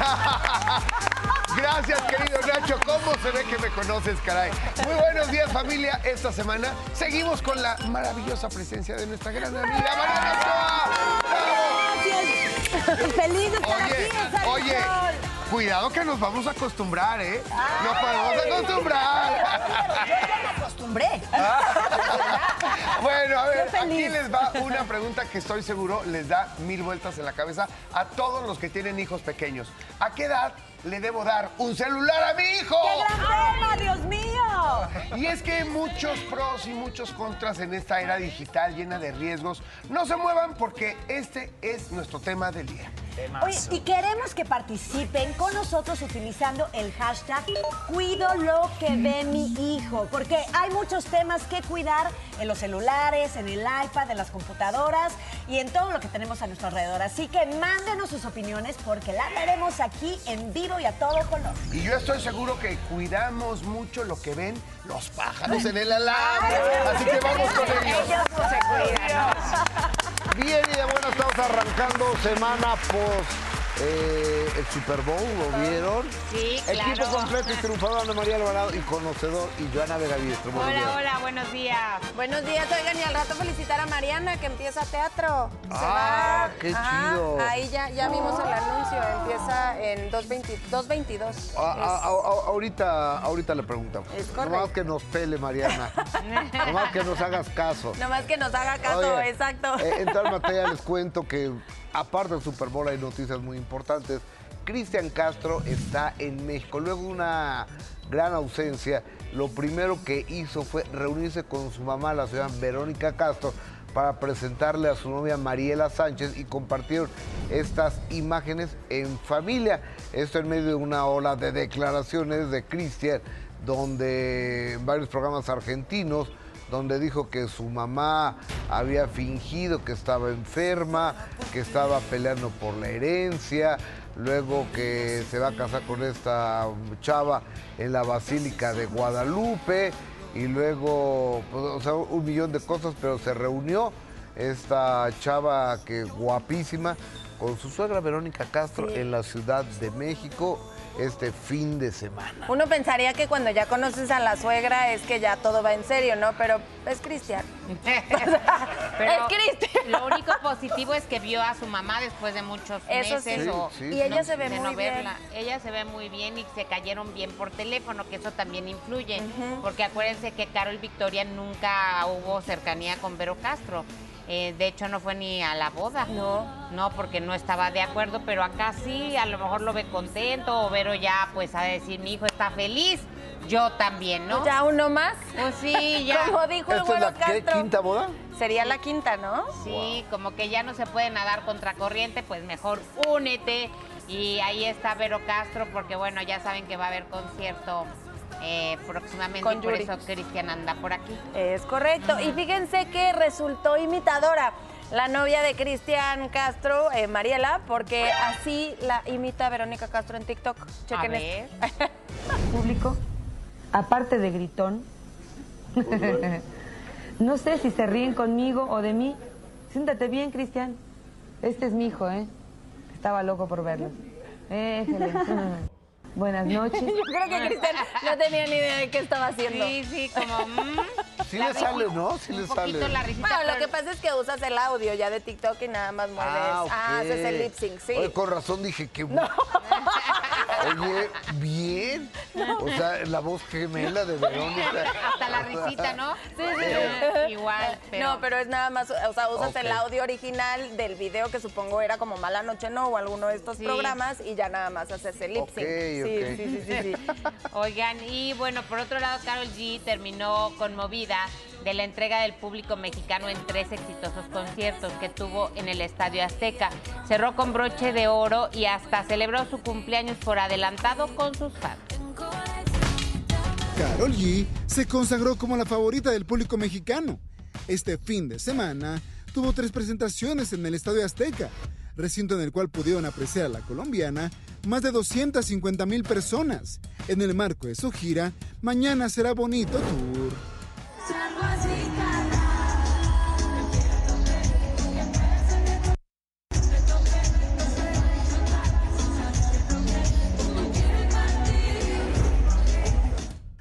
Gracias, querido Nacho. ¿Cómo se ve que me conoces, caray? Muy buenos días, familia. Esta semana seguimos con la maravillosa presencia de nuestra gran amiga Mariana Ochoa. ¡Bravo! Feliz de estar Oye, aquí oye, cuidado que nos vamos a acostumbrar, ¿eh? Nos podemos acostumbrar. Me acostumbré. Bueno, a ver, aquí les va una pregunta que estoy seguro les da mil vueltas en la cabeza a todos los que tienen hijos pequeños. ¿A qué edad le debo dar un celular a mi hijo? ¡Qué gran tema, Dios mío! Y es que hay muchos pros y muchos contras en esta era digital llena de riesgos. No se muevan porque este es nuestro tema del día. Oye, y queremos que participen con nosotros utilizando el hashtag Cuido lo que ve mi hijo, porque hay muchos temas que cuidar en los celulares, en el iPad, en las computadoras y en todo lo que tenemos a nuestro alrededor. Así que mándenos sus opiniones porque la veremos aquí en vivo y a todo color. Y yo estoy seguro que cuidamos mucho lo que ven los pájaros en el alambre. Así que vamos con ellos. Ellos no se cuidan. Bien y de buena estamos arrancando semana post eh, el Super Bowl, ¿lo vieron? Sí, Equipo claro. completo y triunfador de María Alvarado y conocedor y Joana días. Hola, hola, buenos días. Buenos días, oigan, y al rato felicitar a Mariana que empieza teatro. Se Ah, va. qué Ajá, chido. Ahí ya, ya vimos el anuncio, empieza en 2.20 2.22. A- a- Es- a- a- ahorita, ahorita le preguntamos. Es correcto. Nomás que nos pele, Mariana. Nomás que nos hagas caso. Nomás que nos haga caso, Oye, exacto. eh, en tal materia les cuento que aparte del Super Bowl hay noticias muy importantes. Cristian Castro está en México. Luego de una gran ausencia, lo primero que hizo fue reunirse con su mamá, la señora Verónica Castro, para presentarle a su novia Mariela Sánchez y compartieron estas imágenes en familia. Esto en medio de una ola de declaraciones de Cristian, donde varios programas argentinos donde dijo que su mamá había fingido que estaba enferma, que estaba peleando por la herencia, luego que se va a casar con esta chava en la Basílica de Guadalupe, y luego, pues, o sea, un millón de cosas, pero se reunió esta chava que guapísima con su suegra Verónica Castro en la Ciudad de México este fin de semana. Uno pensaría que cuando ya conoces a la suegra es que ya todo va en serio, ¿no? Pero es Cristian. Pero Es Cristian. Lo único positivo es que vio a su mamá después de muchos Eso meses. sí. o Sí, Y ella se ve muy no bien. verla. Ella se ve muy bien y se cayeron bien por teléfono, que eso también influye. Porque acuérdense que Carol Victoria nunca hubo cercanía con Vero Castro. Eh, de hecho, no fue ni a la boda. No. No, porque no estaba de acuerdo, pero acá sí, a lo mejor lo ve contento o Vero ya, pues, a decir, mi hijo está feliz. Yo también, ¿no? ¿Ya uno más? Pues sí, ya. Como dijo el ¿Esta es güero la qué, Castro. quinta boda? Sería la quinta, ¿no? Sí, como que ya no se puede nadar contra corriente, pues mejor únete. Y ahí está Vero Castro, porque bueno, ya saben que va a haber concierto eh, próximamente Con y por Yuri. eso Cristian anda por aquí. Es correcto. Y fíjense que resultó imitadora la novia de Cristian Castro, eh, Mariela, porque así la imita Verónica Castro en TikTok. Chequen a esto. ver. público, aparte de gritón, no sé si se ríen conmigo o de mí. Siéntate bien, Cristian. Este es mi hijo, ¿eh? Estaba loco por verlo. Éjele. Buenas noches. Yo creo que Cristian no tenía ni idea de qué estaba haciendo. Sí, sí, como... mm, Sí la le sale, ¿no? Sí un le poquito sale. la risita. Bueno, lo pero- que pasa es que usas el audio ya de TikTok y nada más mueves. Ah, ok. haces el lip sync, sí. Oye, con razón dije que... Oye, bien. O sea, la voz gemela de Verónica. Hasta la risita, ¿no? Sí, sí. Igual, pero... No, pero es nada más, o sea, usas el audio original del video que supongo era como Mala Noche No o alguno de estos Sí. programas y ya nada más haces el lip sync. Sí, sí, sí, sí, sí. Oigan, y bueno, por otro lado, Carol G terminó conmovida de la entrega del público mexicano en tres exitosos conciertos que tuvo en el Estadio Azteca. Cerró con broche de oro y hasta celebró su cumpleaños por adelantado con sus fans. Carol G se consagró como la favorita del público mexicano. Este fin de semana tuvo tres presentaciones en el Estadio Azteca, recinto en el cual pudieron apreciar a la colombiana más de 250 mil personas. En el marco de su gira, mañana será bonito tour.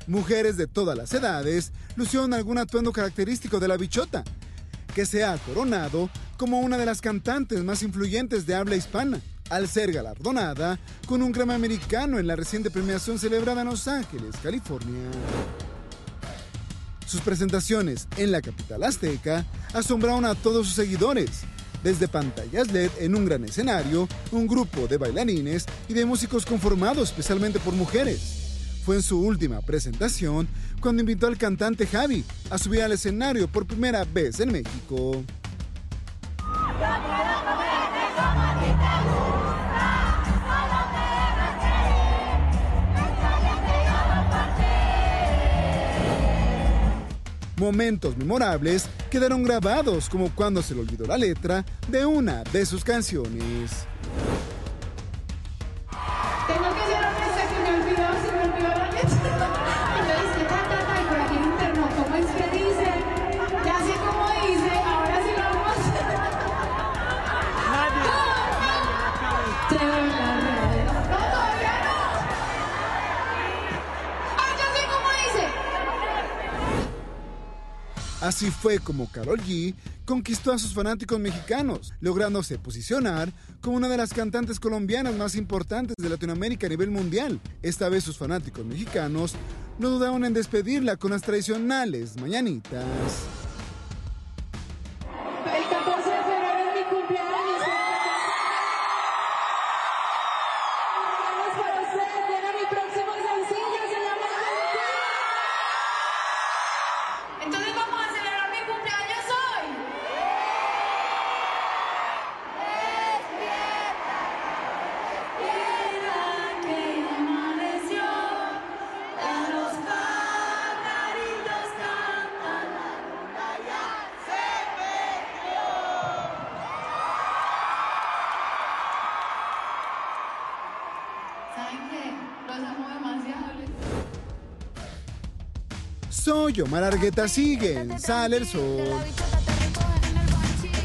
Mujeres de todas las edades lucieron algún atuendo característico de la bichota, que se ha coronado como una de las cantantes más influyentes de habla hispana, al ser galardonada con un Grammy americano en la reciente premiación celebrada en Los Ángeles, California. Sus presentaciones en la capital azteca asombraron a todos sus seguidores, desde pantallas LED en un gran escenario, un grupo de bailarines y de músicos conformados especialmente por mujeres. Fue en su última presentación cuando invitó al cantante Javi a subir al escenario por primera vez en México. Momentos memorables quedaron grabados como cuando se le olvidó la letra de una de sus canciones. Así fue como Carol G conquistó a sus fanáticos mexicanos, lográndose posicionar como una de las cantantes colombianas más importantes de Latinoamérica a nivel mundial. Esta vez sus fanáticos mexicanos no dudaron en despedirla con las tradicionales mañanitas. Omar Argueta, siguen, sale el sol.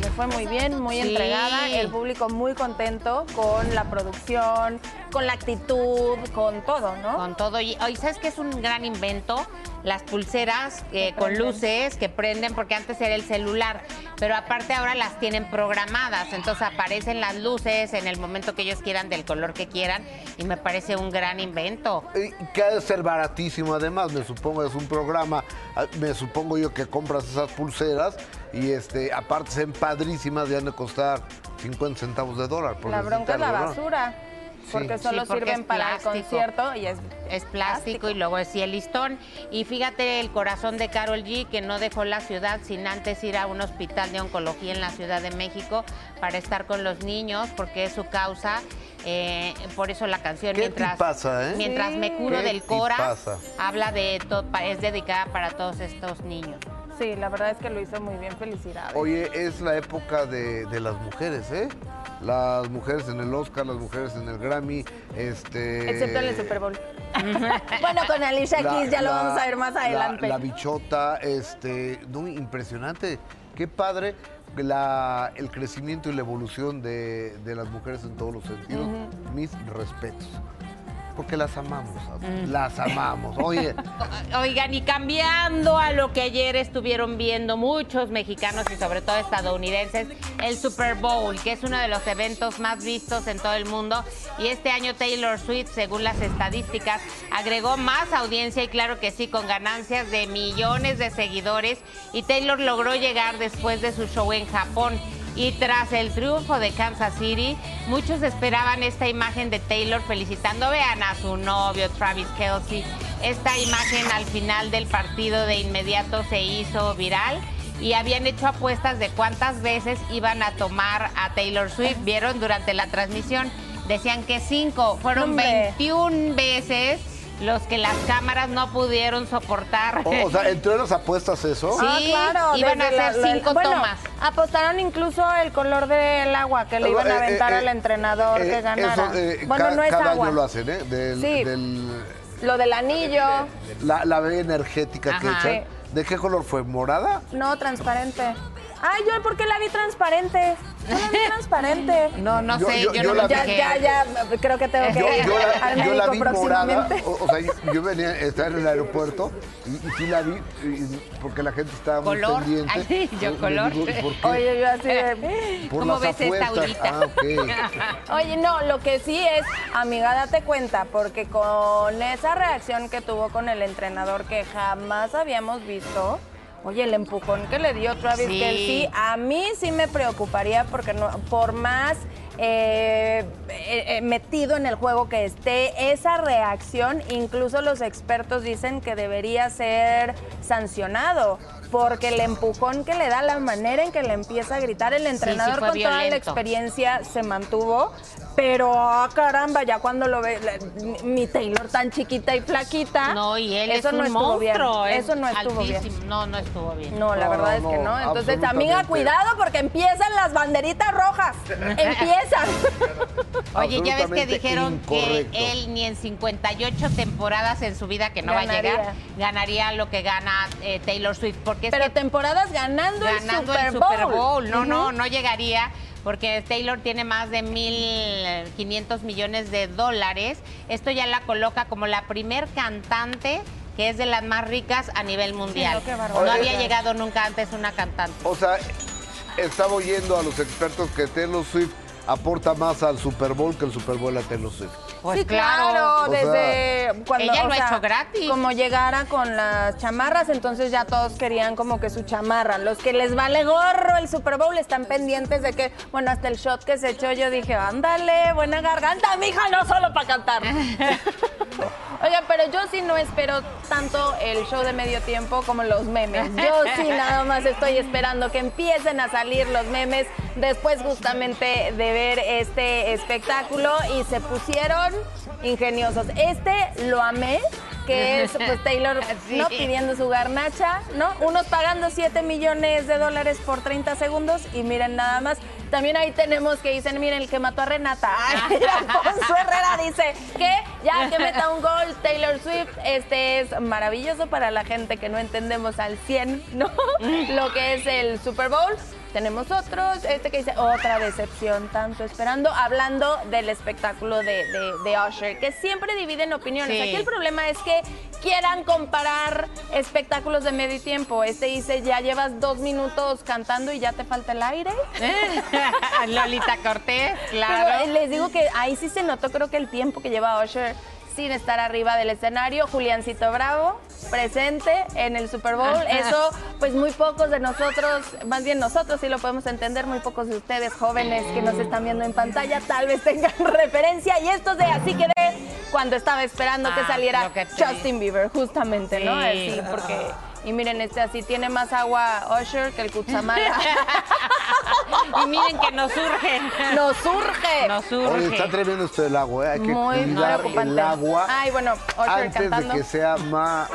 Le fue muy bien, muy Sí. entregada, el público muy contento con la producción, con la actitud, con todo, ¿no? Con todo. Y hoy, ¿sabes qué es un gran invento? Las pulseras eh, con luces que prenden, porque antes era el celular, pero aparte ahora las tienen programadas, entonces aparecen las luces en el momento que ellos quieran, del color que quieran, y me parece un gran invento. Y Que ha de ser baratísimo además, me supongo es un programa, ah, me supongo yo que compras esas pulseras y este aparte se ven padrísimas y han de costar 50 centavos de dólar. por La bronca es la basura, porque Sí, solo porque sirven es para el plástico. concierto y es Es plástico y luego es el listón. Y fíjate el corazón de Carol G, que no dejó la ciudad sin antes ir a un hospital de oncología en la Ciudad de México para estar con los niños, porque es su causa. Eh, por eso la canción ¿Qué mientras, tipaza, eh? mientras me curo Qué del Cora tipaza. habla de todo, es dedicada para todos estos niños. Sí, la verdad es que lo hizo muy bien, felicidades. Oye, es la época de, de las mujeres, ¿eh? Las mujeres en el Oscar, las mujeres en el Grammy, este... Excepto en el Super Bowl. bueno, con Alicia la- Keys ya lo vamos a ver más la- adelante. La, bichota, este, no, impresionante. Qué padre la- el crecimiento y la evolución de, de las mujeres en todos los sentidos. Mis respetos. Porque las amamos, las amamos. Oye, Oigan, y cambiando a lo que ayer estuvieron viendo muchos mexicanos y sobre todo estadounidenses, el Super Bowl, que es uno de los eventos más vistos en todo el mundo. Y este año Taylor Swift, según las estadísticas, agregó más audiencia y claro que sí, con ganancias de millones de seguidores. Y Taylor logró llegar después de su show en Japón. Y tras el triunfo de Kansas City, muchos esperaban esta imagen de Taylor felicitando, vean a su novio Travis Kelsey. Esta imagen al final del partido de inmediato se hizo viral y habían hecho apuestas de cuántas veces iban a tomar a Taylor Swift. ¿Vieron durante la transmisión? Decían que cinco, fueron Hombre. 21 veces los que las cámaras no pudieron soportar. o, o sea, entre las apuestas eso. Sí. Ah, claro. iban a hacer la- la- cinco bueno, tomas. Apostaron incluso el color del agua que le iban a Eh, aventar eh, al eh, entrenador eh, que ganara. eso, eh, bueno, ca- no es cada agua. año lo hacen, ¿eh? Del, Sí. del- Lo del anillo, la, la B energética que echan. ¿De qué color fue? ¿Morada? no transparente. Ay, yo porque la vi transparente. Yo la vi transparente. No, no Yo- sé, yo- yo, yo no la me vi- Ya, ya, ya, creo que tengo que Yo, ir yo la, al yo la médico vi morada, próximamente. o, o sea, yo, venía, estaba en el aeropuerto y, y sí la vi y- porque la gente estaba muy ¿Color? pendiente. Ay, yo color. digo, ¿por qué? Oye, yo así de... Por ¿cómo ves esta apuestas. Aurita? Ah, ok. Oye, no, lo que sí es, amiga, date cuenta, porque con esa reacción que tuvo con el entrenador que jamás habíamos visto, oye, el empujón que le dio Travis Sí. Kelsey, a mí sí me preocuparía porque no, por más eh, eh, eh, metido en el juego que esté, esa reacción, incluso los expertos dicen que debería ser sancionado. Porque el empujón que le da, la manera en que le empieza a gritar, el entrenador con toda la experiencia se mantuvo, pero ah, caramba, ya cuando lo ve la- mi Taylor tan chiquita y flaquita, No, y él eso es un no estuvo monstruo. bien. es Eso no estuvo altísimo. bien. No, no estuvo bien. No, la No, verdad no, es que no. Entonces, amiga, cuidado porque empiezan las banderitas rojas. empiezan. Oye, ya ves que dijeron incorrecto. que él ni en 58 temporadas en su vida que no va a llegar, ganaría lo que gana eh, Taylor Swift. Porque es Pero que temporadas ganando, ganando el Super el Bowl. Super Bowl. No, no, no llegaría porque Taylor tiene más de 1.500 millones de dólares. Esto ya la coloca como la primer cantante que es de las más ricas a nivel mundial. no, no había llegado nunca antes una cantante. O sea, estaba oyendo a los expertos que Taylor Swift aporta más al Super Bowl que el Super Bowl a Taylor Swift. Pues sí, claro, sea, desde cuando ella lo ha hecho gratis. Como llegara con las chamarras, entonces ya todos querían como que su chamarra. Los que les vale gorro el Super Bowl están pendientes de que, bueno, hasta el shot que se echó, yo dije, ándale, buena garganta, mija, no solo para cantar. Oigan, pero yo sí no espero tanto el show de medio tiempo como los memes. Yo sí nada más estoy esperando que empiecen a salir los memes después justamente de ver este espectáculo y se pusieron ingeniosos. Este lo amé, que es pues Taylor Sí. no pidiendo su garnacha, ¿no? Unos pagando 7 millones de dólares por 30 segundos y miren nada más. También ahí tenemos que dicen, miren, el que mató a Renata. Ay, Alfonso Herrera dice que ya que meta un gol Taylor Swift, este es maravilloso para la gente que no entendemos al 100, ¿no? Lo que es el Super Bowl. Tenemos otros, este que dice otra decepción, tanto esperando, hablando del espectáculo de, de, de Usher, que siempre dividen opiniones. Sí. Aquí el problema es que quieran comparar espectáculos de medio tiempo. Este dice, ya llevas dos minutos cantando y ya te falta el aire. Lolita Cortés, claro. eh, les digo que ahí sí se notó, creo que el tiempo que lleva Usher sin estar arriba del escenario. Juliancito Bravo, presente en el Super Bowl. Eso, pues muy pocos de nosotros, más bien nosotros sí lo podemos entender, muy pocos de ustedes jóvenes que nos están viendo en pantalla, tal vez tengan referencia. Y esto de así quedé cuando estaba esperando que Ah, saliera que Justin Bieber, justamente, ¿no? Sí. Así, porque... Y miren, este así tiene más agua Usher que el Kutsamala. y miren que nos surge. ¡Nos surge! Nos Oye, surge. está tremendo esto del agua, ¿eh? Hay que Muy cuidar el agua Ay, bueno, antes cantando. de que sea más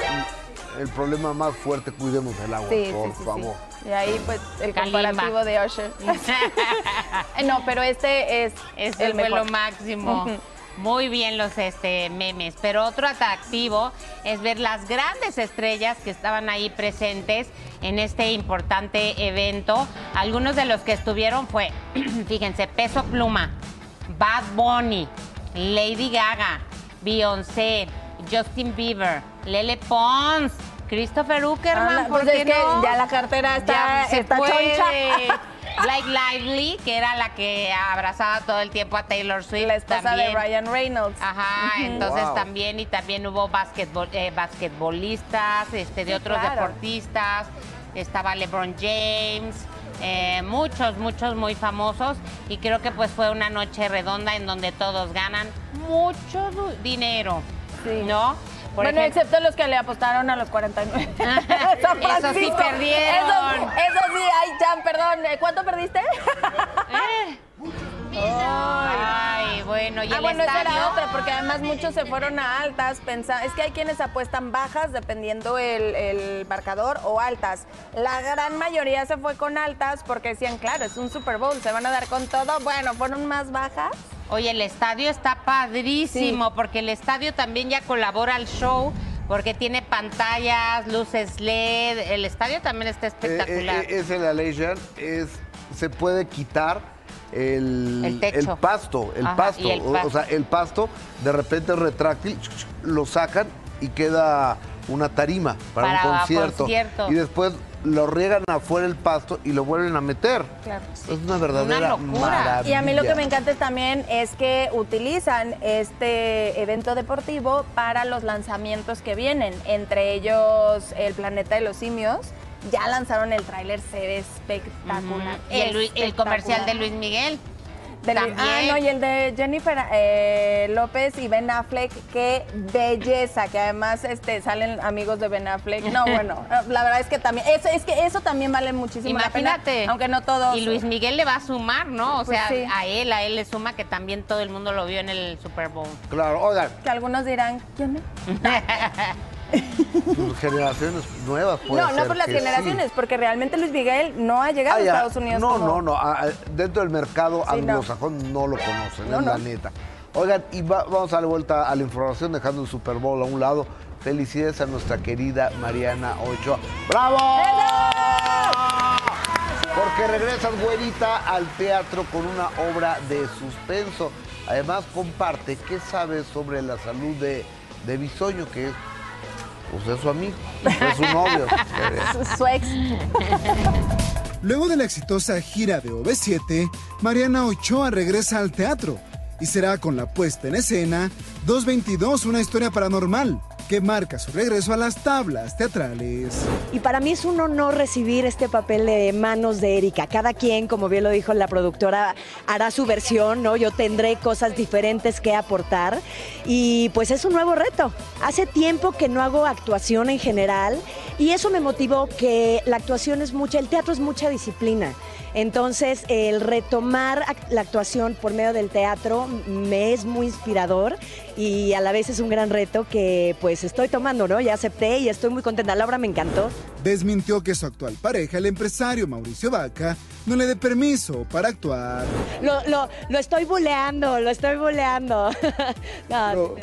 el problema más fuerte. Cuidemos el agua, Sí, por sí, sí, favor. sí. Y ahí, pues, el Kalimba. comparativo de Usher. Eh, no, pero este es Ese el fue mejor. lo máximo. Muy bien los este, memes, pero otro atractivo es ver las grandes estrellas que estaban ahí presentes en este importante evento. Algunos de los que estuvieron fue, fíjense, Peso Pluma, Bad Bunny, Lady Gaga, Beyoncé, Justin Bieber, Lele Pons, Christopher Uckerman, Ah, ¿por pues qué es que no? ya la cartera está, Ya se está puede. choncha. Blake Lively, que era la que abrazaba todo el tiempo a Taylor Swift. La esposa también. de Ryan Reynolds. Ajá, entonces Wow. también, y también hubo basquetbol, eh, basquetbolistas, este, de Sí, otros claro. deportistas, estaba LeBron James, eh, muchos, muchos muy famosos, y creo que pues fue una noche redonda en donde todos ganan mucho dinero, Sí. ¿no? Por bueno, ejemplo- excepto los que le apostaron a los 49. San Esos sí perdieron. Eso, eso sí, ay, Chan, perdón. ¿eh, ¿Cuánto perdiste? Ay, bueno, y ah, el bueno, esa estadio. era otra, porque además muchos se fueron a altas. pensa- es que hay quienes apuestan bajas dependiendo el, el marcador o altas. La gran mayoría se fue con altas porque decían, claro, es un Super Bowl, se van a dar con todo. Bueno, fueron más bajas. Oye, el estadio está padrísimo porque el estadio también ya colabora al show porque tiene pantallas, luces LED, el estadio también está espectacular. Eh, eh, es el Alation, es, se puede quitar el, El techo. pasto, el Ajá, pasto. O- sea, el pasto de repente es retráctil, lo sacan y queda una tarima para, Para un concierto. concierto. Y después lo riegan afuera el pasto y lo vuelven a meter. Claro. Es una verdadera maravilla. Y a mí lo que me encanta también es que utilizan este evento deportivo para los lanzamientos que vienen, entre ellos el Planeta de los Simios. Ya lanzaron el tráiler, se ve espectacular. y el, comercial de. Luis Miguel. De Luis-. Ah, no, y el de Jennifer eh, López y Ben Affleck, qué belleza, que además este, salen amigos de Ben Affleck. No, bueno, la verdad es que también, eso, es que eso también vale muchísimo la pena, Imagínate. aunque no todos. Y Luis Miguel le va a sumar, ¿no? O Pues sea, sí. a él, a él le suma que también todo el mundo lo vio en el Super Bowl. Claro, oigan, Que algunos dirán, ¿quién es? generaciones nuevas puede No, no ser por las sí. generaciones, porque realmente Luis Miguel no ha llegado Ah, a ya. Estados Unidos. No, como- no, no. ah, ah, Dentro del mercado Sí, no. anglosajón no. lo conocen, No, es no. la neta. Oigan, y va- vamos a darle vuelta a la información, dejando el Super Bowl a un lado. Felicidades a nuestra querida Mariana Ochoa. ¡Bravo! Porque regresas, güerita, al teatro con una obra de suspenso. Además, comparte qué sabes sobre la salud de, de Bisoño, que es, pues, es su amigo, es su novio. Su, su ex. Luego de la exitosa gira de OV7, Mariana Ochoa regresa al teatro y será con la puesta en escena 222, una historia paranormal, que marca su regreso a las tablas teatrales. Y para mí es un honor recibir este papel de manos de Erika. Cada quien, como bien lo dijo la productora, hará su versión, ¿no? Yo tendré cosas diferentes que aportar y pues es un nuevo reto. Hace tiempo que no hago actuación en general y eso me motivó que la actuación es mucha, el teatro es mucha disciplina. Entonces, el retomar la actuación por medio del teatro me es muy inspirador y a la vez es un gran reto que pues estoy tomando, ¿no? Ya acepté y estoy muy contenta. La obra me encantó. Desmintió que su actual pareja, el empresario Mauricio Vaca, no le dé permiso para actuar. Lo, lo, lo estoy buleando, lo estoy buleando. No,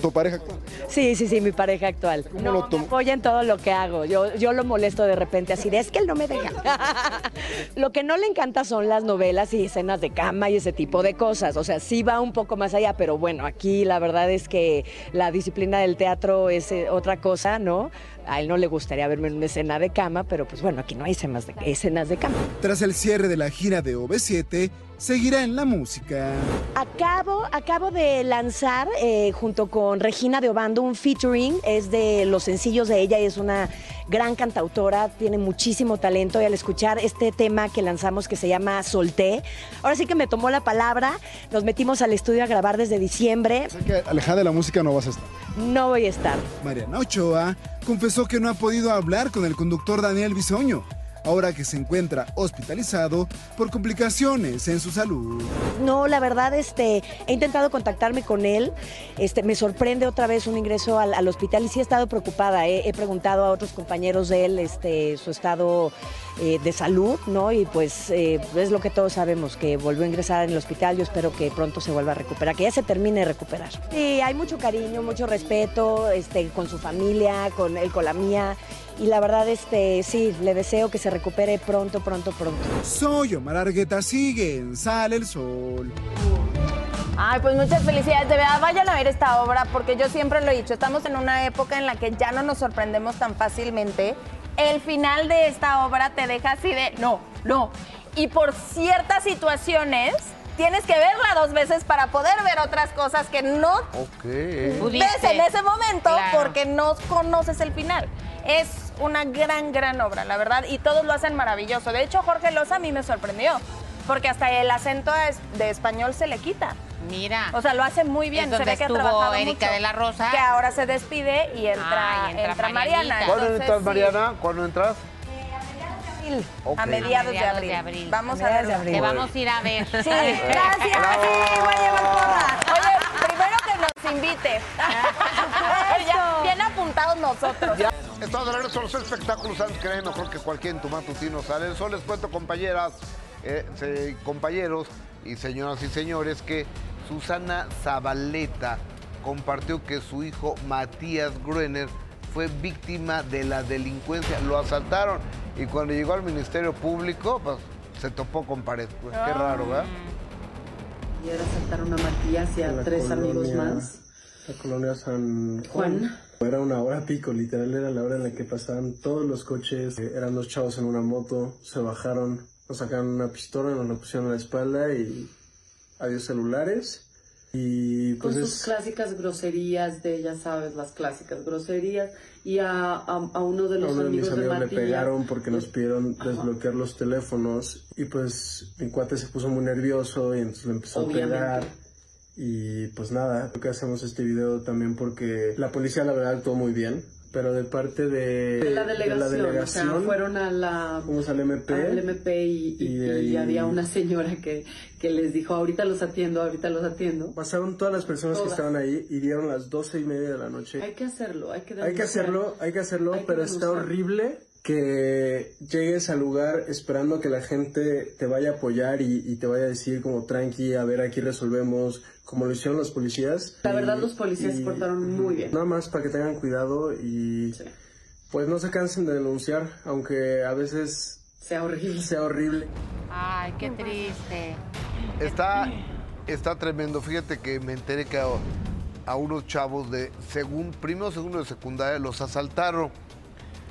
¿Tu pareja actual? sí, sí, sí, mi pareja actual. ¿Cómo No, lo me apoya en todo lo que hago. Yo, yo lo molesto de repente así de, es que él no me deja. lo que no le encanta son las novelas y escenas de cama y ese tipo de cosas. O sea, sí va un poco más allá, pero bueno, aquí la verdad es que la disciplina del teatro es eh, otra cosa, ¿no? A él no le gustaría verme en una escena de cama, pero pues bueno, aquí no hay escenas de, escenas de cama. Tras el cierre de la gira de OV7, seguirá en la música. Acabo, acabo de lanzar eh, junto con Regina de Obando un featuring, es de los sencillos de ella, es una gran cantautora, tiene muchísimo talento y al escuchar este tema que lanzamos que se llama Solté, ahora sí que me tomó la palabra, nos metimos al estudio a grabar desde diciembre, Sé que alejada de la música no vas a estar. no voy a estar. Mariana Ochoa confesó que no ha podido hablar con el conductor Daniel Bisoño, ahora que se encuentra hospitalizado por complicaciones en su salud. No, la verdad, este, he intentado contactarme con él. Este, me sorprende otra vez un ingreso al, al hospital y sí he estado preocupada. He, he preguntado a otros compañeros de él este, su estado eh, de salud, ¿no? Y pues eh, es lo que todos sabemos, que volvió a ingresar en el hospital. Yo espero que pronto se vuelva a recuperar, que ya se termine de recuperar. Sí, hay mucho cariño, mucho respeto este, con su familia, con él, con la mía. Y la verdad, este, sí, le deseo que se recupere pronto, pronto, pronto. Soy Omar Argueta, sigue en Sale el Sol. Ay, pues muchas felicidades. De verdad, vayan a ver esta obra porque yo siempre lo he dicho, estamos en una época en la que ya no nos sorprendemos tan fácilmente. El final de esta obra te deja así de, no, no. Y por ciertas situaciones tienes que verla dos veces para poder ver otras cosas que no Ok. Pudiste. ves en ese momento Claro. porque no conoces el final. Es una gran, gran obra, la verdad, y todos lo hacen maravilloso. De hecho, Jorge Loza a mí me sorprendió, porque hasta el acento de español se le quita. Mira. O sea, lo hace muy bien. Es se donde ve que ha estuvo trabajado Erika mucho. de la Rosa. Que ahora se despide y entra, entra. Mariana. ¿Cuándo Entonces, entras, Mariana? ¿Cuándo entras? A mediados, mediados de, de abril. abril. Vamos A a mediados verla. de abril. Te vamos a ir a ver. Sí, gracias. Sí, voy a llevar porra. Oye, primero que nos invite. ya, bien apuntados nosotros. Ya, estamos de regreso a los espectáculos antes que nadie mejor que cualquier en tu matutino sale el sol. Les cuento, compañeras, eh, compañeros y señoras y señores, que Susana Zabaleta compartió que su hijo Matías Gruener fue víctima de la delincuencia. Lo asaltaron y cuando llegó al Ministerio Público, pues se topó con pared. Pues, qué raro, ¿verdad? Ayer asaltaron a Matías y a la tres amigos más. La colonia San Juan. Era una hora pico, literal era la hora en la que pasaban todos los coches. Eh, Eran dos chavos en una moto, se bajaron, nos sacaron una pistola, nos la pusieron a la espalda y adiós celulares. Y Con pues sus es... clásicas groserías de, ya sabes, las clásicas groserías. Y a, a, a uno de los uno de mis amigos de amigos le pegaron porque nos pidieron Ajá. desbloquear los teléfonos y pues mi cuate se puso muy nervioso y entonces le empezó Obviamente. a pegar y pues nada, creo que hacemos este video también porque la policía la verdad actuó muy bien, pero de parte de, De la delegación. o sea, fueron a la. fuimos al MP, al MP y, y- y había una señora que, que les dijo, ahorita los atiendo, ahorita los atiendo. pasaron todas las personas Todas. que estaban ahí y dieron las doce y media de la noche. Hay que hacerlo, hay que Hay que hacerlo, hay que hacerlo, Hay que pero está horrible que llegues al lugar esperando que la gente te vaya a apoyar y, y te vaya a decir como tranqui, a ver, aquí resolvemos, como lo hicieron los policías. La Y- verdad, los policías se portaron muy bien. Nada más para que tengan cuidado y Sí. pues no se cansen de denunciar, aunque a veces Sea horrible. sea horrible. Ay, qué triste. Está, está tremendo. Fíjate que me enteré que a, a unos chavos de segun, primero o segundo de secundaria los asaltaron.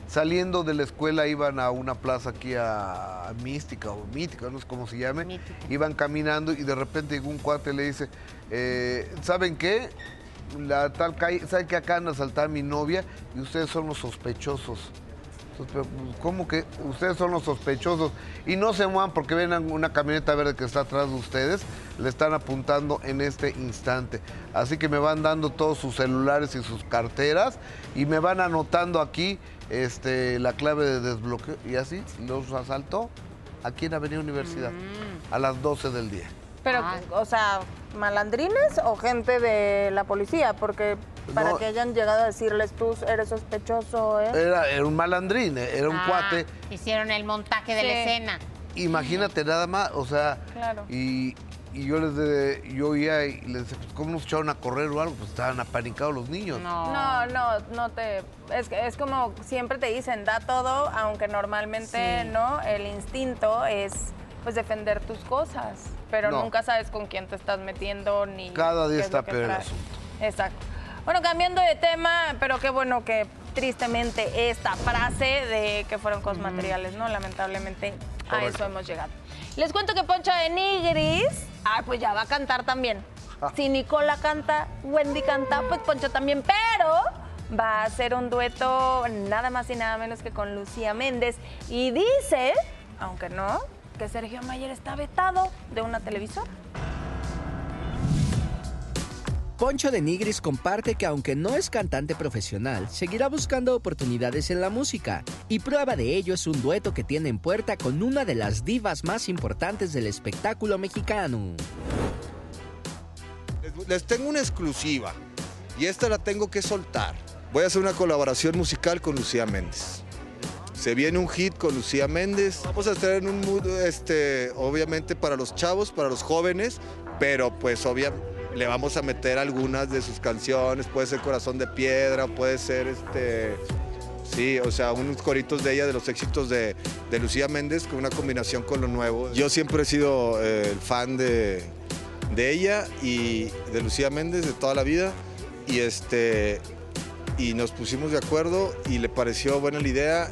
Saliendo de la escuela iban a una plaza aquí a, a Mística o Mítica, no sé cómo se llame. Mítica. Iban caminando y de repente llegó un cuate y le dice, eh, ¿saben qué? La tal calle, ¿saben que acá van a asaltar a mi novia y ustedes son los sospechosos? Pero, pues, ¿Cómo que ustedes son los sospechosos? Y no se muevan porque ven una camioneta verde que está atrás de ustedes, le están apuntando en este instante. Así que me van dando todos sus celulares y sus carteras y me van anotando aquí este, la clave de desbloqueo. Y así los asaltó aquí en Avenida Universidad a las 12 del día. Pero, Ah. o sea, malandrines o gente de la policía, porque para No. que hayan llegado a decirles tú eres sospechoso, ¿eh? Era, era un malandrín, era un Ah, cuate. Hicieron el montaje de la escena. Imagínate nada más, o sea, Claro. y, y yo les de, yo oía y les decía, pues, ¿cómo nos echaron a correr o algo? Pues estaban apanicados los niños. No. No, no, no te. Es, que- es como siempre te dicen, da todo, aunque normalmente Sí. no. El instinto es pues defender tus cosas, pero No. nunca sabes con quién te estás metiendo ni. Cada día qué es está lo que peor el asunto. Exacto. Bueno, cambiando de tema, pero qué bueno que tristemente esta frase de que fueron cosas materiales, ¿no? Lamentablemente a Correcto. eso hemos llegado. Les cuento que Poncho de Nigris, ah, pues ya va a cantar también. Ah. Si Nicola canta, Wendy canta, pues Poncho también, pero va a hacer un dueto nada más y nada menos que con Lucía Méndez. Y dice, aunque no, que Sergio Mayer está vetado de una televisora. Poncho de Nigris comparte que aunque no es cantante profesional, seguirá buscando oportunidades en la música. Y prueba de ello es un dueto que tiene en puerta con una de las divas más importantes del espectáculo mexicano. Les- tengo una exclusiva y esta la tengo que soltar. Voy a hacer una colaboración musical con Lucía Méndez. Se viene un hit con Lucía Méndez. Vamos a estar en un mood, este, obviamente para los chavos, para los jóvenes, pero pues obviamente le vamos a meter algunas de sus canciones. Puede ser Corazón de Piedra, puede ser este, sí, o sea, unos coritos de ella de los éxitos de, de Lucía Méndez con una combinación con lo nuevo. Yo siempre he sido eh, fan de, de ella y de Lucía Méndez de toda la vida y este y nos pusimos de acuerdo y le pareció buena la idea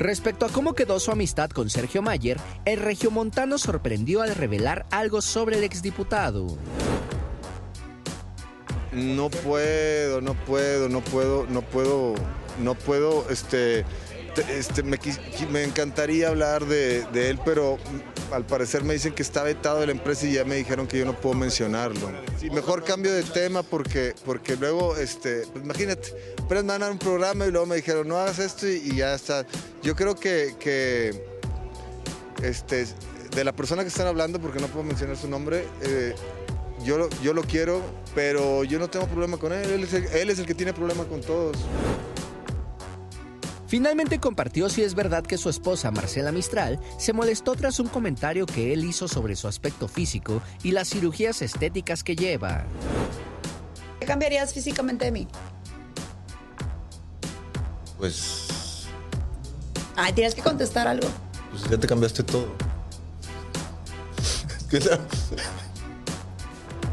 Respecto a cómo quedó su amistad con Sergio Mayer, el regiomontano sorprendió al revelar algo sobre el exdiputado. no puedo no puedo no puedo no puedo no puedo este te- este me, encantaría hablar de, él pero al parecer me dicen que está vetado de la empresa y ya me dijeron que yo no puedo mencionarlo mejor cambio de tema porque porque luego este pues imagínate pero me a un programa y luego me dijeron no hagas esto y, ya está yo creo que, que este, de la persona que están hablando, porque no puedo mencionar su nombre, eh, yo, lo- yo lo quiero, pero yo no tengo problema con él. Él es, el, él es el que tiene problema con todos. Finalmente compartió si es verdad que su esposa Marcela Mistral se molestó tras un comentario que él hizo sobre su aspecto físico y las cirugías estéticas que lleva. ¿Qué cambiarías físicamente de mí? Pues, Ay, tienes que contestar algo. pues ya te cambiaste todo. ¿Qué tal?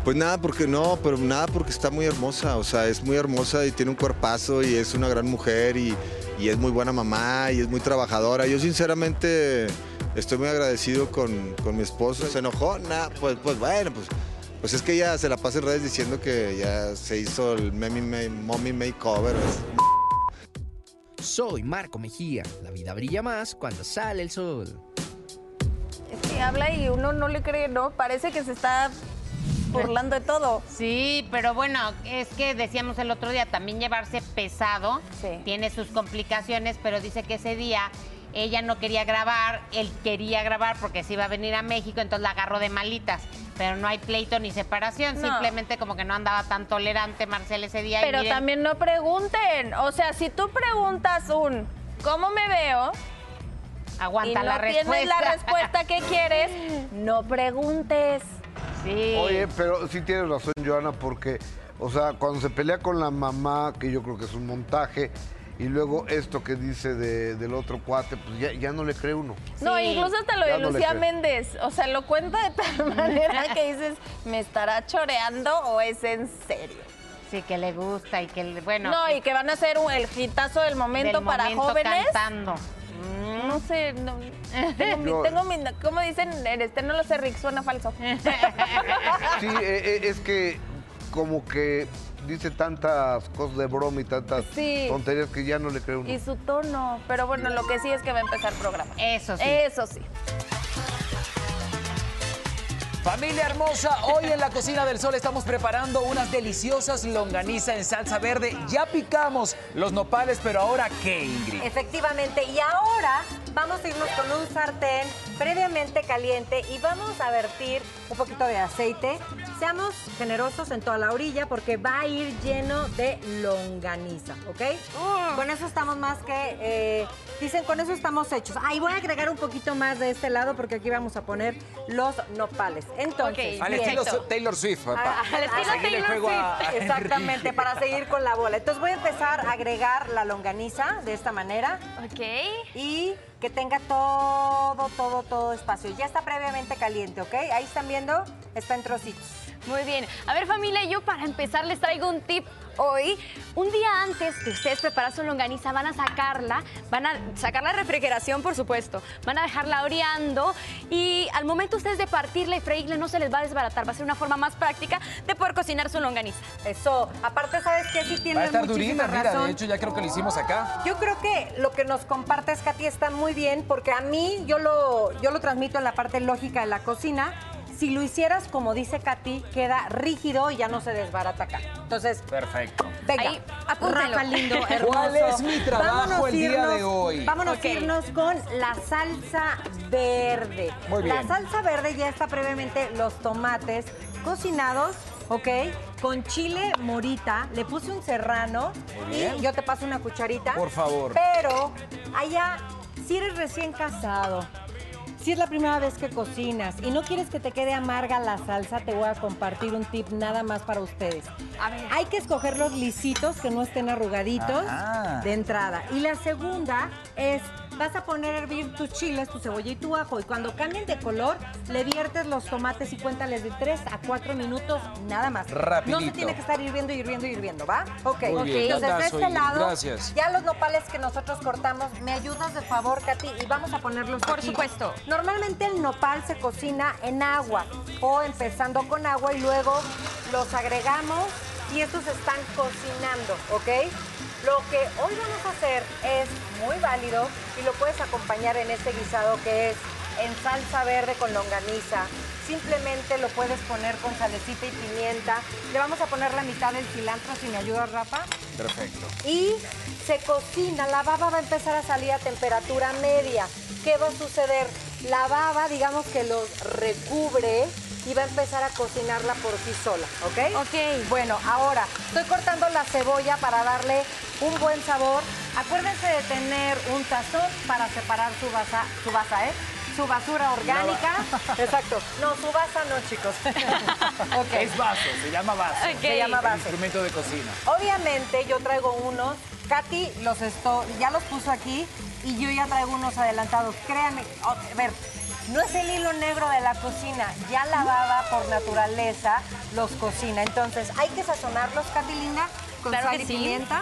Pues nada, porque no, pero nada porque está muy hermosa, o sea, es muy hermosa y tiene un cuerpazo y es una gran mujer y, y es muy buena mamá y es muy trabajadora. Yo sinceramente estoy muy agradecido con, con mi esposo. ¿Se enojó? Nada, pues, pues bueno, pues, pues es que ella se la pasa en redes diciendo que ya se hizo el memi, ma- mommy makeover. Soy Marco Mejía. La vida brilla más cuando sale el sol. Es que habla y uno no le cree, ¿no? Parece que se está burlando de todo. Sí, pero bueno, es que decíamos el otro día, también llevarse pesado tiene sus complicaciones, pero dice que ese día ella no quería grabar, él quería grabar porque se iba a venir a México, entonces la agarró de malitas. Pero no hay pleito ni separación, No. simplemente como que no andaba tan tolerante Marcel ese día. y Pero también no pregunten. O sea, si tú preguntas un ¿cómo me veo? Aguanta y no la tienes la respuesta. respuesta que quieres, no preguntes. Sí. Oye, pero sí tienes razón, Joana, porque, o sea, cuando se pelea con la mamá, que yo creo que es un montaje, y luego esto que dice de- del otro cuate, pues ya, ya no le cree uno. No, incluso hasta lo Ya de no Lucía. Méndez. O sea, lo cuenta de tal manera que dices, ¿me estará choreando o es en serio? Sí, que le gusta y que, bueno. No, y que van a hacer un- el hitazo del momento del para momento jóvenes. cantando. No sé, no, tengo, tengo mi- ¿cómo dicen? Este no lo sé, Rick, suena falso. Sí, eh, eh, es que como que dice tantas cosas de broma y tantas Sí. tonterías que ya no le creo uno. Y su tono. Pero bueno, lo que sí es que va a empezar el programa. Eso sí. Eso sí. Familia hermosa, hoy en la cocina del sol estamos preparando unas deliciosas longaniza en salsa verde. Ya picamos los nopales, pero ahora qué, Ingrid. Efectivamente, y ahora vamos a irnos con un sartén previamente caliente y vamos a vertir un poquito de aceite. Seamos generosos en toda la orilla porque va a ir lleno de longaniza, ¿ok? Con eso estamos más que, eh, dicen, con eso estamos hechos. Ahí voy a agregar un poquito más de este lado porque aquí vamos a poner los nopales. Entonces, Al bien. estilo Taylor Swift, papá. Al estilo Taylor Swift. a Exactamente, para seguir con la bola. Entonces voy a empezar a agregar la longaniza de esta manera. Ok. Y que tenga todo, todo, todo espacio. Ya está previamente caliente, ¿ok? Ahí están viendo, está en trocitos. Muy bien. A ver, familia, yo para empezar les traigo un tip hoy. Un día antes de ustedes preparar su longaniza, van a sacarla, van a sacar la refrigeración, por supuesto. Van a dejarla oreando y al momento ustedes de partirla y freírla no se les va a desbaratar. Va a ser una forma más práctica de poder cocinar su longaniza. Eso. Aparte, ¿sabes qué? Sí Va a estar durita, mira, razón. de hecho ya creo que lo hicimos acá. Yo creo que lo que nos compartes, Katy, está muy bien porque a mí yo lo, yo lo transmito en la parte lógica de la cocina. Si lo hicieras como dice Katy, queda rígido y ya no se desbarata acá. Entonces, Perfecto. venga, Ahí. Rafa lindo, hermoso. ¿Cuál es mi trabajo Vámonos el día irnos- de hoy? Vámonos a irnos con la salsa verde. Muy bien. La salsa verde ya está previamente los tomates cocinados, ¿ok? Con chile morita, le puse un serrano y yo te paso una cucharita. Por favor. Pero allá, si eres recién casado, si es la primera vez que cocinas y no quieres que te quede amarga la salsa, te voy a compartir un tip nada más para ustedes. A ver. Hay que escoger los lisitos que no estén arrugaditos Ajá. de entrada. Y la segunda es, vas a poner a hervir tus chiles, tu cebolla y tu ajo. Y cuando cambien de color, le viertes los tomates y cuéntales de 3 a 4 minutos nada más. No Rapidito. se tiene que estar hirviendo, hirviendo, hirviendo, ¿va? Ok. Muy bien, Entonces, de este lado, gracias. ya los nopales que nosotros cortamos, ¿me ayudas de favor, Katy? Y vamos a ponerlos Por aquí. supuesto. Normalmente el nopal se cocina en agua o empezando con agua y luego los agregamos y estos están cocinando, ¿ok? Lo que hoy vamos a hacer es muy válido y lo puedes acompañar en este guisado que es en salsa verde con longaniza. Simplemente lo puedes poner con salecita y pimienta. Le vamos a poner la mitad del cilantro, si me ayudas, Rafa Perfecto. y se cocina. La baba va a empezar a salir a temperatura media. ¿Qué va a suceder? La baba, digamos que los recubre y va a empezar a cocinarla por sí sola, ¿ok? Ok. Bueno, ahora estoy cortando la cebolla para darle un buen sabor Acuérdense de tener un tazón para separar su basa, su basa, ¿eh? Su basura orgánica. Exacto. No, su basa no, chicos. Ok. Es vaso, se llama vaso. Se llama El vaso. instrumento de cocina. Obviamente yo traigo unos, Katy los esto, ya los puso aquí y yo ya traigo unos adelantados. Créanme, oh, a ver, no es el hilo negro de la cocina, ya la baba por naturaleza los cocina. Entonces hay que sazonarlos, Katy linda, con Claro sal y sí. pimienta.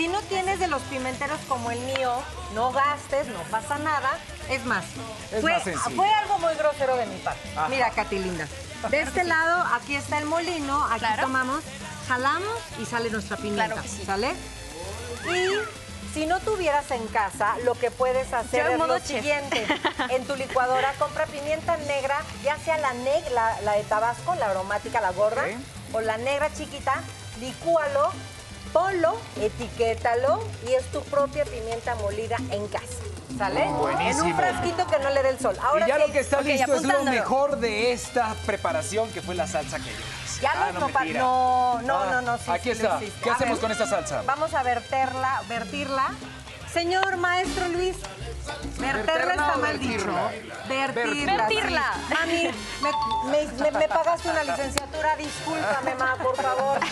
Si no tienes de los pimenteros como el mío, no gastes, no pasa nada. Es más, Es fue, más fue algo muy grosero de mi parte. Ajá. Mira, Katy linda. De este lado, aquí está el molino, aquí Claro. tomamos, jalamos y sale nuestra pimienta. Claro que sí. ¿Sale? Y si no tuvieras en casa, lo que puedes hacer Yo es lo chef. siguiente. En tu licuadora compra pimienta negra, ya sea la, neg la, la de Tabasco, la aromática, la gorda, o la negra chiquita, licúalo, ponlo, etiquétalo y es tu propia pimienta molida en casa. ¿Sale? En Buenísimo. un frasquito que no le dé el sol. Ahora y ya sí, lo que está ok, listo es lo mejor de esta preparación que fue la salsa que yo hice. Ya Ah, no, mentira. No, no, Ah, no, no. sí, aquí sí está. ¿Qué A hacemos ver, con esta salsa? Vamos a verterla, vertirla. Señor maestro Luis, verterla ¿Verterla está mal dicho. Vertirla. Vertirla. sí. Mami, me, me- me- me pagaste una licenciatura, discúlpame, ma, por favor.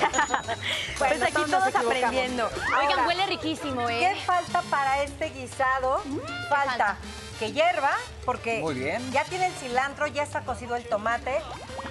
Pues aquí todos nos todos equivocamos. aprendiendo. Oigan, huele riquísimo, ¿eh? ¿Qué falta para este guisado? falta, falta? que hierva, porque Muy bien. ya tiene el cilantro, ya está cocido el tomate.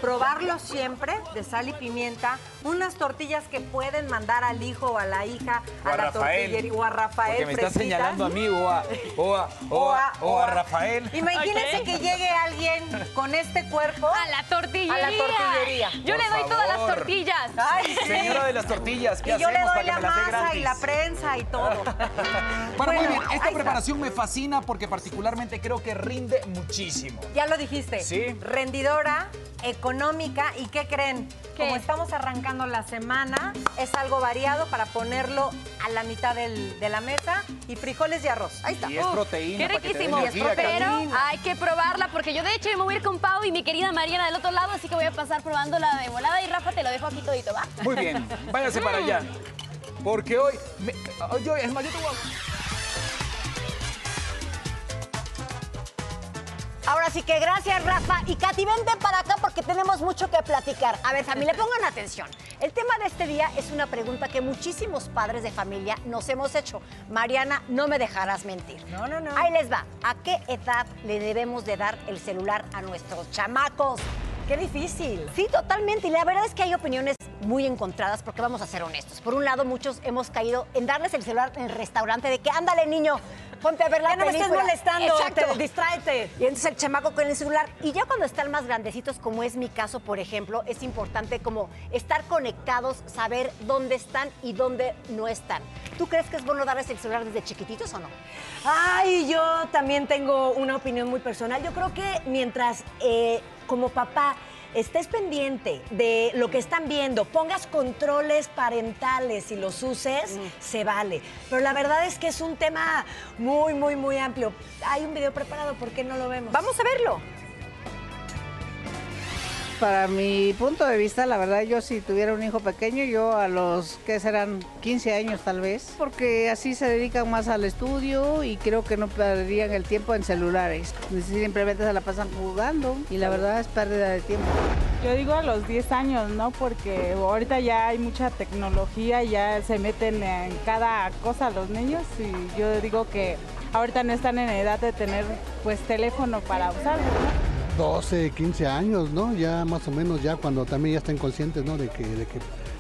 Probarlo siempre de sal y pimienta. Unas tortillas que pueden mandar al hijo o a la hija O a la Rafael. tortillería o a Rafael. Porque me está señalando a mí o a, o a, o a, o a Rafael. Imagínense que llegue alguien con este cuerpo A la tortillería. A la tortillería. Yo Por le doy todas las tortillas. Ay, sí. Señora de las tortillas, ¿qué y yo le doy para que la me las dé masa y la prensa y todo. Bueno, muy bien. Esta está. preparación me fascina porque particularmente creo que rinde muchísimo. Ya lo dijiste. Sí. Rendidora, económica y ¿qué creen? ¿Qué? Como estamos arrancando la semana, es algo variado para ponerlo a la mitad del- de la mesa y frijoles y arroz. Ahí está. Y es Uf, proteína. Qué para que te riquísimo. energía, Pero hay que probarla porque yo de hecho me voy a ir con Pau y mi querida Mariana del otro lado, así que voy a pasar probando la de volada y Rafa te lo dejo aquí todito, ¿va? Muy bien, váyase para allá. Porque hoy. me- yo, es más, yo te voy a- Ahora sí que gracias, Rafa. Y Katy, vente para acá porque tenemos mucho que platicar. A ver, familia, pongan atención. El tema de este día es una pregunta que muchísimos padres de familia nos hemos hecho. Mariana, no me dejarás mentir. No, no, no. Ahí les va. ¿A qué edad le debemos de dar el celular a nuestros chamacos? Qué difícil. Sí, totalmente. Y la verdad es que hay opiniones muy encontradas porque vamos a ser honestos. Por un lado, muchos hemos caído en darles el celular en el restaurante de que, ándale, niño, ponte a ver la Ya no me estés película". molestando, Exacto. te- distráete. Y entonces el chamaco con el celular. Y ya cuando están más grandecitos, como es mi caso, por ejemplo, es importante como estar conectados, saber dónde están y dónde no están. ¿Tú crees que es bueno darles el celular desde chiquititos o no? Ay, yo también tengo una opinión muy personal. Yo creo que mientras eh, como papá estés pendiente de lo que están viendo, pongas controles parentales y los uses, se vale. Pero la verdad es que es un tema muy, muy, muy amplio. Hay un video preparado, ¿por qué no lo vemos? Vamos a verlo. Para mi punto de vista, la verdad, yo si tuviera un hijo pequeño, yo a los que serán 15 años tal vez, porque así se dedican más al estudio y creo que no perderían el tiempo en celulares. Simplemente se la pasan jugando y la verdad es pérdida de tiempo. Yo digo a los 10 años, ¿no? Porque ahorita ya hay mucha tecnología, ya se meten en cada cosa los niños y yo digo que ahorita no están en edad de tener pues teléfono para usarlo, ¿no? 12, 15 años, ¿no? Ya más o menos, ya cuando también ya estén conscientes, ¿no? De que, de que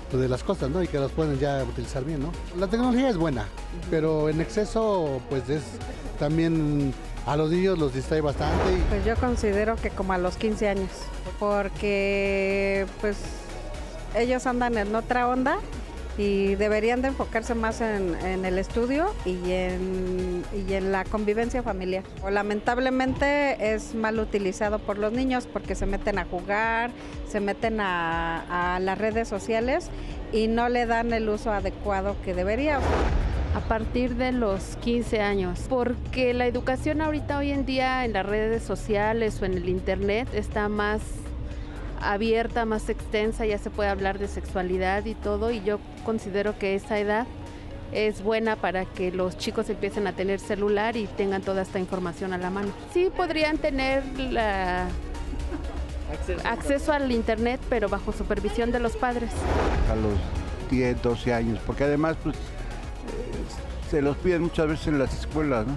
pues, de las cosas, ¿no? Y que las pueden ya utilizar bien, ¿no? La tecnología es buena, pero en exceso, pues es también a los niños los distrae bastante. Y... Pues yo considero que como a los 15 años, porque pues ellos andan en otra onda y deberían de enfocarse más en, el estudio y en, y en la convivencia familiar. O lamentablemente es mal utilizado por los niños porque se meten a jugar, se meten a las redes sociales y no le dan el uso adecuado que debería. A partir de los 15 años, porque la educación ahorita hoy en día en las redes sociales o en el internet está más abierta, más extensa, ya se puede hablar de sexualidad y todo, y yo considero que esa edad es buena para que los chicos empiecen a tener celular y tengan toda esta información a la mano. Sí podrían tener la acceso al internet, pero bajo supervisión de los padres. a los 10, 12 años, porque además pues eh, se los piden muchas veces en las escuelas, ¿no?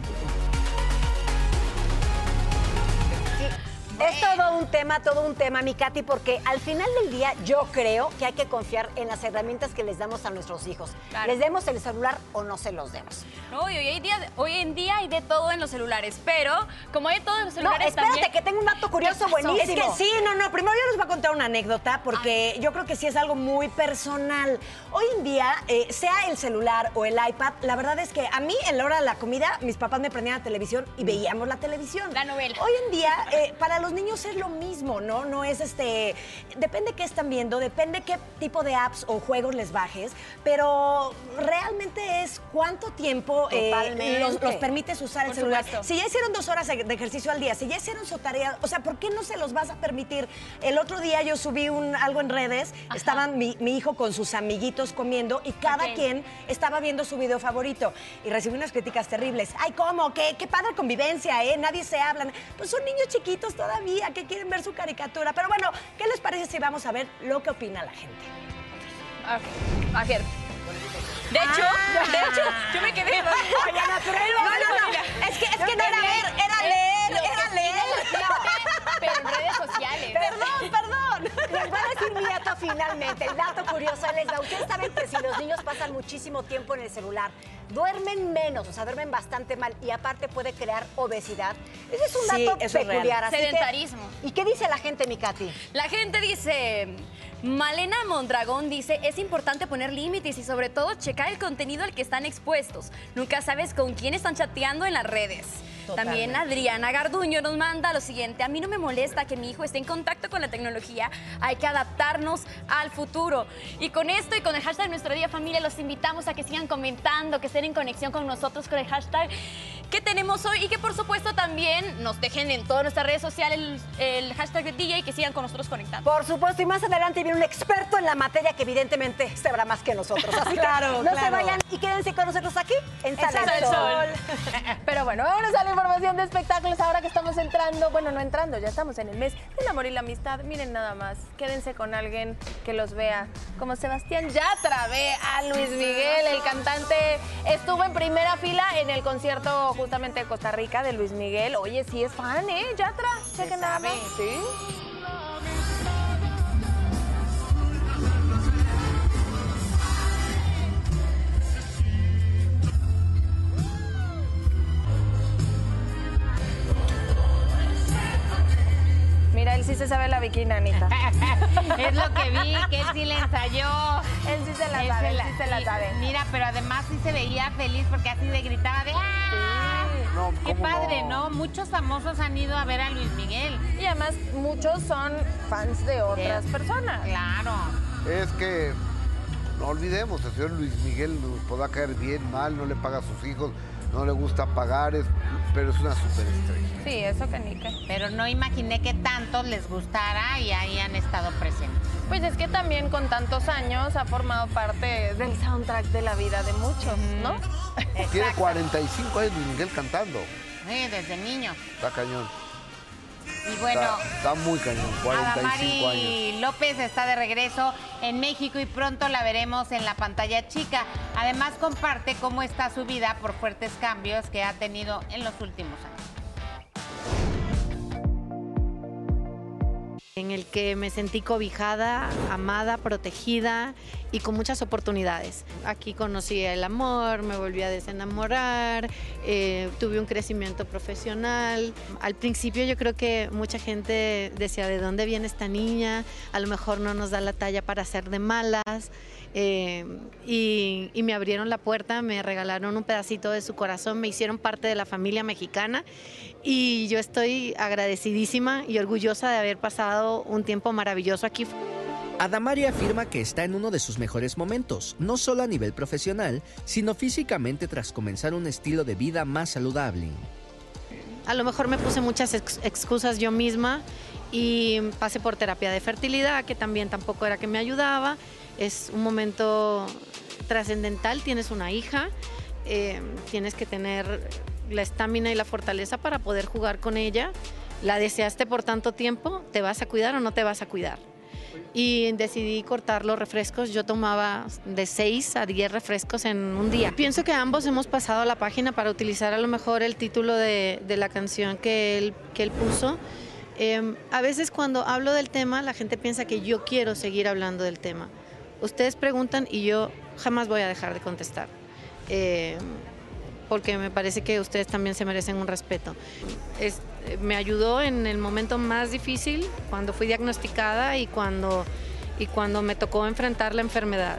Es todo un tema, todo un tema, mi Katy, porque al final del día yo creo que hay que confiar en las herramientas que les damos a nuestros hijos. Claro. Les demos el celular o no se los demos. No, hoy, hay día- hoy en día hay de todo en los celulares, pero como hay de todo en los No, celulares espérate, también... que tengo un dato curioso buenísimo. Es que sí, no, no. Primero yo les voy a contar una anécdota porque yo creo que sí es algo muy personal. Hoy en día, eh, sea el celular o el iPad, la verdad es que a mí en la hora de la comida, mis papás me prendían la televisión y veíamos la televisión. La novela. Hoy en día, eh, para los niños es lo mismo, ¿no? No es este. Depende qué están viendo, depende qué tipo de apps o juegos les bajes, pero realmente es cuánto tiempo eh, los, los permites usar el celular. supuesto. Si ya hicieron dos horas de ejercicio al día, si ya hicieron su tarea, o sea, ¿por qué no se los vas a permitir? El otro día yo subí un, algo en redes, estaban mi, mi hijo con sus amiguitos comiendo y cada quien estaba viendo su video favorito y recibí unas críticas terribles. Ay, ¿cómo? ¿Qué, qué padre convivencia, ¿eh? Nadie se habla. Pues son niños chiquitos todavía que quieren ver su caricatura. Pero bueno, ¿qué les parece si vamos a ver lo que opina la gente? A ver. De hecho, Ah. de hecho, yo me quedé... Ay, Ana, pero no, no, no. Es que, es que no era ver, era leer, era leer. Pero en redes sociales. Perdón, perdón. Les voy a decir mi dato finalmente. El dato curioso les da. Ustedes saben que si los niños pasan muchísimo tiempo en el celular, duermen menos, o sea, duermen bastante mal y aparte puede crear obesidad. Ese es un Sí, dato real. peculiar. así que- Sedentarismo. ¿Y qué dice la gente, mi Katy? La gente dice, Malena Mondragón dice, es importante poner límites y sobre todo checar el contenido al que están expuestos. Nunca sabes con quién están chateando en las redes. También Adriana Garduño nos manda lo siguiente, a mí no me molesta que mi hijo esté en contacto con la tecnología, hay que adaptarnos al futuro. Y con esto y con el hashtag Nuestro Día Familia los invitamos a que sigan comentando, que en conexión con nosotros con el hashtag que tenemos hoy y que por supuesto también nos dejen en todas nuestras redes sociales el, el hashtag de DJ y que sigan con nosotros conectando. Por supuesto, y más adelante viene un experto en la materia que evidentemente sabrá más que nosotros. Así Claro, que no se vayan y quédense con nosotros aquí en Sala del Sol. Pero bueno, vámonos a la información de espectáculos ahora que estamos entrando, bueno, no entrando, ya estamos en el mes del amor y la amistad. Miren nada más, quédense con alguien que los vea, como Sebastián Yatra ve a Luis Miguel, el cantante estuvo en primera fila en el concierto justamente de Costa Rica de Luis Miguel. Oye, sí es fan, ¿eh? Yatra, chequen nada. Sí. Él sí se sabe la bikini, Anita. Es lo que vi, que él sí le ensayó. Él sí se la Él sabe, se él sí se la sabe. Mira, pero además sí se veía feliz porque así de gritaba de ¡Ah! No, Qué ¿cómo padre, no? ¿no? Muchos famosos han ido a ver a Luis Miguel. Y además muchos son fans de otras De- personas. Claro. Es que no olvidemos, el señor Luis Miguel nos podrá caer bien, mal, no le paga a sus hijos, no le gusta pagar, es- pero es una superestrella. Sí, eso que ni qué. Pero no imaginé que tantos les gustara y ahí han estado presentes. Pues es que también con tantos años ha formado parte del soundtrack de la vida de muchos, ¿no? Tiene 45 años Miguel cantando. Sí, desde niño. Está cañón. Y bueno, Está, está muy cañón, 45 años. Adamari López está de regreso en México y pronto la veremos en la pantalla chica. Además comparte cómo está su vida por fuertes cambios que ha tenido en los últimos años. en el que me sentí cobijada, amada, protegida y con muchas oportunidades. Aquí conocí el amor, me volví a desenamorar, eh, tuve un crecimiento profesional. Al principio yo creo que mucha gente decía, ¿de dónde viene esta niña? A lo mejor no nos da la talla para ser de malas. eh, y, y me abrieron la puerta, me regalaron un pedacito de su corazón, me hicieron parte de la familia mexicana y yo estoy agradecidísima y orgullosa de haber pasado un tiempo maravilloso aquí. Adamari afirma que está en uno de sus mejores momentos, no solo a nivel profesional, sino físicamente tras comenzar un estilo de vida más saludable. A lo mejor me puse muchas ex- excusas yo misma y pasé por terapia de fertilidad, que también tampoco era que me ayudaba. Es un momento trascendental, tienes una hija, eh, tienes que tener la estamina y la fortaleza para poder jugar con ella. La deseaste por tanto tiempo, ¿te vas a cuidar o no te vas a cuidar? Y decidí cortar los refrescos. Yo tomaba de 6 a 10 refrescos en un día. Pienso que ambos hemos pasado a la página para utilizar a lo mejor el título de, de la canción que él, que él puso. Eh, a veces cuando hablo del tema, la gente piensa que yo quiero seguir hablando del tema. Ustedes preguntan y yo jamás voy a dejar de contestar. Eh, porque me parece que ustedes también se merecen un respeto. Es, me ayudó en el momento más difícil, cuando fui diagnosticada y cuando, y cuando me tocó enfrentar la enfermedad.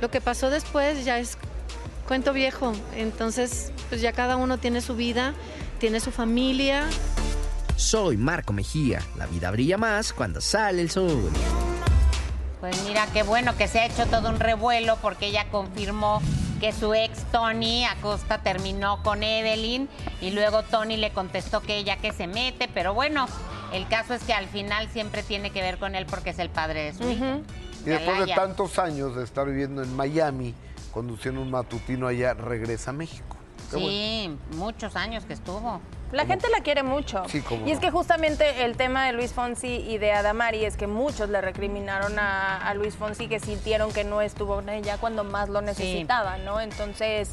Lo que pasó después ya es cuento viejo, entonces pues ya cada uno tiene su vida, tiene su familia. Soy Marco Mejía. La vida brilla más cuando sale el sol. Pues mira, qué bueno que se ha hecho todo un revuelo porque ella confirmó que su ex Tony Acosta terminó con Evelyn y luego Tony le contestó que ella que se mete, pero bueno, el caso es que al final siempre tiene que ver con él porque es el padre de su hija. Y después de tantos años de estar viviendo en Miami, conduciendo un matutino allá, regresa a México. Qué bueno. Sí, muchos años que estuvo. La gente la quiere mucho. Sí, cómo y es que justamente el tema de Luis Fonsi y de Adamari es que muchos le recriminaron a, a Luis Fonsi que sintieron que no estuvo con ella cuando más lo necesitaba, ¿no? Entonces,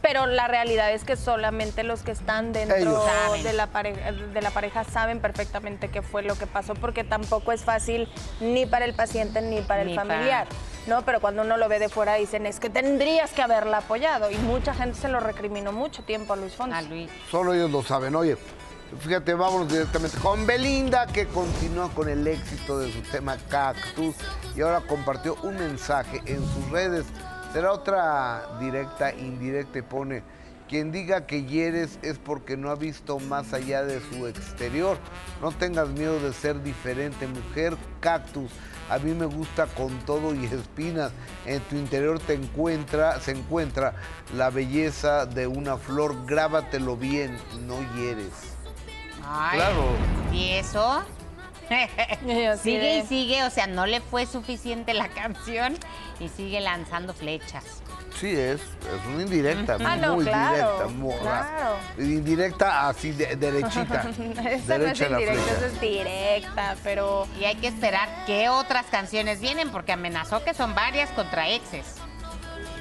pero la realidad es que solamente los que están dentro de la, pareja, de la pareja saben perfectamente qué fue lo que pasó, porque tampoco es fácil ni para el paciente ni para el Ni para- familiar. ¿No? Pero cuando uno lo ve de fuera dicen, es que tendrías que haberla apoyado. Y mucha gente se lo recriminó mucho tiempo a Luis Fonsi. A Luis. Solo ellos lo saben. Oye, fíjate, vámonos directamente con Belinda, que continúa con el éxito de su tema Cactus y ahora compartió un mensaje en sus redes. Será otra directa, indirecta y pone, quien diga que hieres es porque no ha visto más allá de su exterior. No tengas miedo de ser diferente, mujer Cactus. A mí me gusta con todo y espinas. En tu interior te encuentra, se encuentra la belleza de una flor. Grábatelo bien, no hieres. Ay, Claro. ¿Y eso? sigue y sigue, o sea, no le fue suficiente la canción y sigue lanzando flechas. Sí, es, es una indirecta, Ah, no, muy claro, directa, muy claro. Indirecta así, de- derechita. Esa no es indirecta, esa es directa, pero... Y hay que esperar qué otras canciones vienen, porque amenazó que son varias contra exes.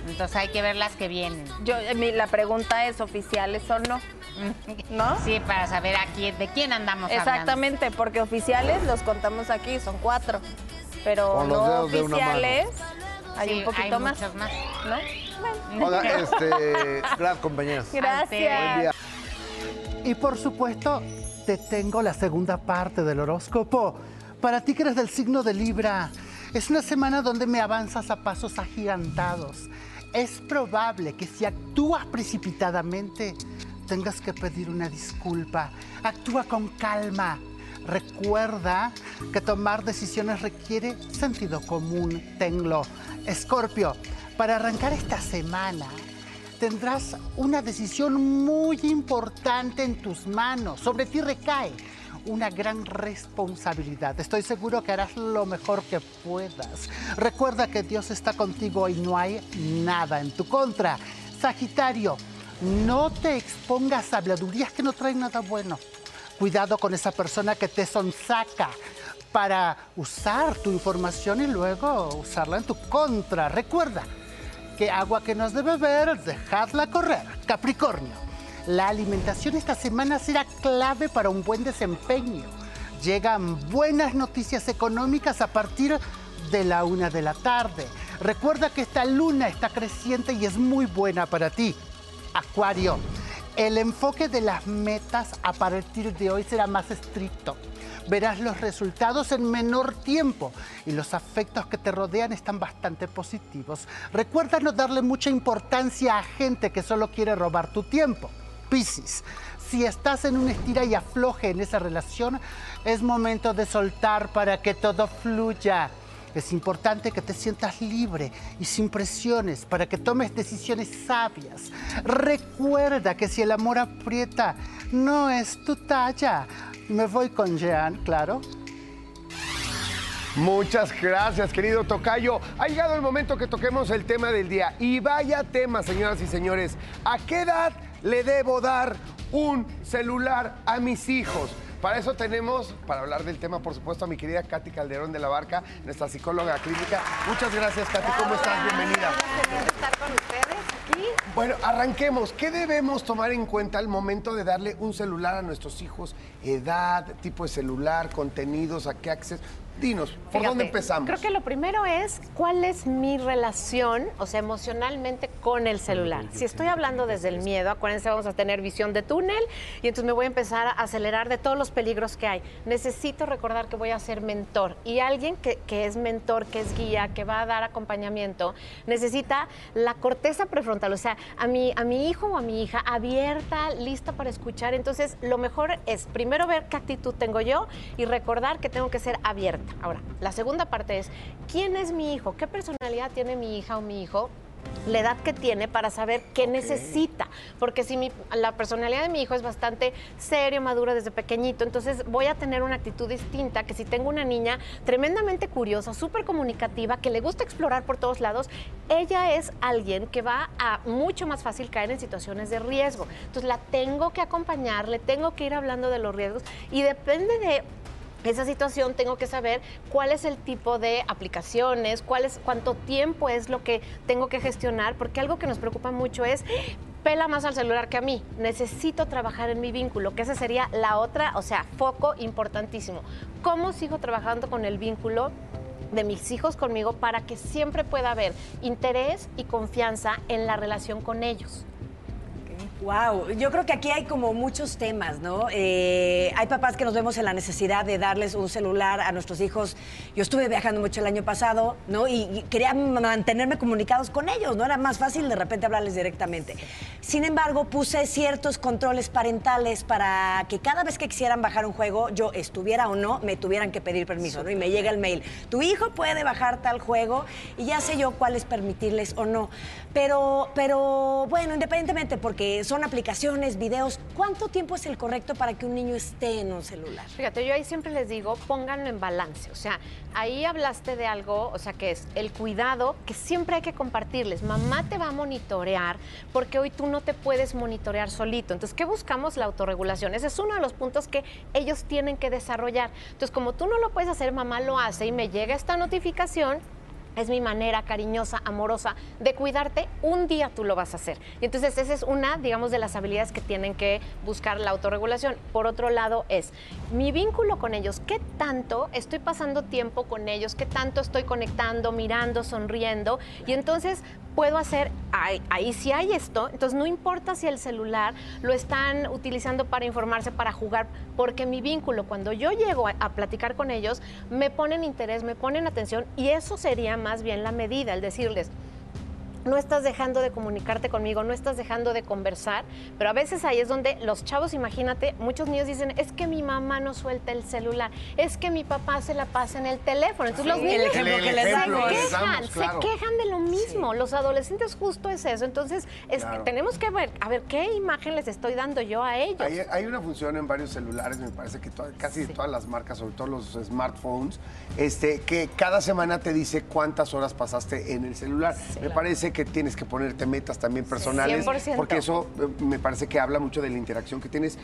Entonces hay que ver las que vienen. Yo, eh, mi- la pregunta es, ¿oficiales o no? ¿No? Sí, para saber a quién, de quién andamos hablando. Exactamente, porque oficiales los contamos aquí, son cuatro. Pero Con los no dedos de una mano. oficiales hay Sí, un poquito hay más. muchos más. ¿No? Hola, este, gracias compañeras. Gracias. Buen día. Y por supuesto, te tengo la segunda parte del horóscopo. Para ti que eres del signo de Libra, es una semana donde me avanzas a pasos agigantados. Es probable que si actúas precipitadamente, tengas que pedir una disculpa. Actúa con calma. Recuerda que tomar decisiones requiere sentido común. Tenlo. Escorpio, para arrancar esta semana, tendrás una decisión muy importante en tus manos. Sobre ti recae una gran responsabilidad. Estoy seguro que harás lo mejor que puedas. Recuerda que Dios está contigo y no hay nada en tu contra. Sagitario, no te expongas a habladurías que no traen nada bueno. Cuidado con esa persona que te sonsaca para usar tu información y luego usarla en tu contra. Recuerda, que agua que no has de beber, dejadla correr. Capricornio, la alimentación esta semana será clave para un buen desempeño. Llegan buenas noticias económicas a partir de la una de la tarde. Recuerda que esta luna está creciente y es muy buena para ti. Acuario, el enfoque de las metas a partir de hoy será más estricto. Verás los resultados en menor tiempo y los afectos que te rodean están bastante positivos. Recuerda no darle mucha importancia a gente que solo quiere robar tu tiempo. Piscis, si estás en un estira y afloje en esa relación, es momento de soltar para que todo fluya. Es importante que te sientas libre y sin presiones para que tomes decisiones sabias. Recuerda que si el amor aprieta, no es tu talla. Me voy con Jean, claro. Muchas gracias, querido Tocayo. Ha llegado el momento que toquemos el tema del día. Y vaya tema, señoras y señores. ¿A qué edad le debo dar un celular a mis hijos? Para eso tenemos, para hablar del tema, por supuesto, a mi querida Katy Calderón de la Barca, nuestra psicóloga clínica. Muchas gracias, Katy. ¿Cómo estás? Bienvenida. estar con ustedes aquí. Bueno, arranquemos. ¿Qué debemos tomar en cuenta al momento de darle un celular a nuestros hijos? Edad, tipo de celular, contenidos, a qué acceso. Dinos, ¿por Fíjate, dónde empezamos? Creo que lo primero es cuál es mi relación, o sea, emocionalmente con el celular. Si estoy hablando desde el miedo, acuérdense, vamos a tener visión de túnel y entonces me voy a empezar a acelerar de todos los peligros que hay. Necesito recordar que voy a ser mentor y alguien que, que es mentor, que es guía, que va a dar acompañamiento, necesita la corteza prefrontal, o sea, a mi, a mi hijo o a mi hija abierta, lista para escuchar. Entonces, lo mejor es primero ver qué actitud tengo yo y recordar que tengo que ser abierta. Ahora, la segunda parte es, ¿quién es mi hijo? ¿Qué personalidad tiene mi hija o mi hijo? la edad que tiene para saber qué necesita. Porque si mi- la personalidad de mi hijo es bastante serio, maduro desde pequeñito, entonces voy a tener una actitud distinta que si tengo una niña tremendamente curiosa, súper comunicativa, que le gusta explorar por todos lados, ella es alguien que va a mucho más fácil caer en situaciones de riesgo. Entonces la tengo que acompañar, le tengo que ir hablando de los riesgos y depende de esa situación tengo que saber cuál es el tipo de aplicaciones, cuál cuánto tiempo es lo que tengo que gestionar, porque algo que nos preocupa mucho es pela más al celular que a mí. Necesito trabajar en mi vínculo, que esa sería la otra, o sea, foco importantísimo. ¿Cómo sigo trabajando con el vínculo? de mis hijos conmigo para que siempre pueda haber interés y confianza en la relación con ellos. Wow, yo creo que aquí hay como muchos temas, ¿no? Eh, hay papás que nos vemos en la necesidad de darles un celular a nuestros hijos. Yo estuve viajando mucho el año pasado, ¿no? Y, quería mantenerme comunicados con ellos, ¿no? Era más fácil de repente hablarles directamente. Sin embargo, puse ciertos controles parentales para que cada vez que quisieran bajar un juego, yo estuviera o no, me tuvieran que pedir permiso, ¿no? Y me llega el mail, tu hijo puede bajar tal juego y ya sé yo cuál es permitirles o no. Pero, pero bueno, independientemente, porque son aplicaciones, videos, ¿cuánto tiempo es el correcto para que un niño esté en un celular? Fíjate, yo ahí siempre les digo, pónganlo en balance. O sea, ahí hablaste de algo, o sea, que es el cuidado que siempre hay que compartirles. Mamá te va a monitorear porque hoy tú no te puedes monitorear solito. Entonces, ¿qué buscamos? La autorregulación. Ese es uno de los puntos que ellos tienen que desarrollar. Entonces, como tú no lo puedes hacer, mamá lo hace y me llega esta notificación. Es mi manera cariñosa, amorosa de cuidarte. Un día tú lo vas a hacer. Y entonces esa es una, digamos, de las habilidades que tienen que buscar la autorregulación. Por otro lado es mi vínculo con ellos. ¿Qué tanto estoy pasando tiempo con ellos? ¿Qué tanto estoy conectando, mirando, sonriendo? Y entonces puedo hacer, ahí, ahí sí hay esto, entonces no importa si el celular lo están utilizando para informarse, para jugar, porque mi vínculo, cuando yo llego a, a platicar con ellos, me ponen interés, me ponen atención y eso sería más bien la medida, el decirles, no estás dejando de comunicarte conmigo, no estás dejando de conversar, pero a veces ahí es donde los chavos, imagínate, muchos niños dicen, es que mi mamá no suelta el celular, es que mi papá se la pasa en el teléfono. Entonces Sí, los el niños se quejan, damos. Se claro. quejan de lo mismo. Los adolescentes justo es eso. Entonces es Claro. tenemos que ver, a ver, ¿qué imagen les estoy dando yo a ellos? Hay, hay una función en varios celulares, me parece que casi todas las marcas, sobre todo los smartphones, este, que cada semana te dice cuántas horas pasaste en el celular. me parece que tienes que ponerte metas también personales, 100%. porque eso eh, me parece que habla mucho de la interacción que tienes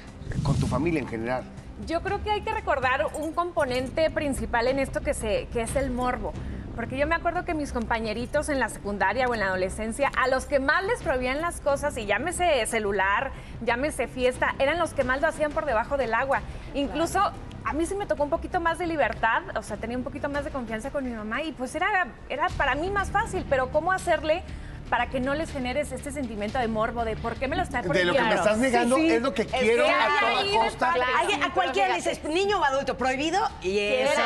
con tu familia en general. Yo creo que hay que recordar un componente principal en esto que, se, que es el morbo. Porque yo me acuerdo que mis compañeritos en la secundaria o en la adolescencia, a los que más les prohibían las cosas, y llámese celular, llámese fiesta, eran los que más lo hacían por debajo del agua. Incluso a mí sí me tocó un poquito más de libertad, o sea, tenía un poquito más de confianza con mi mamá y pues era, era para mí más fácil, pero ¿cómo hacerle? Para que no les generes este sentimiento de morbo de por qué me lo estás De lo que me estás negando es lo que quiero a toda costa. A cualquiera le dices, niño o adulto, prohibido, y eso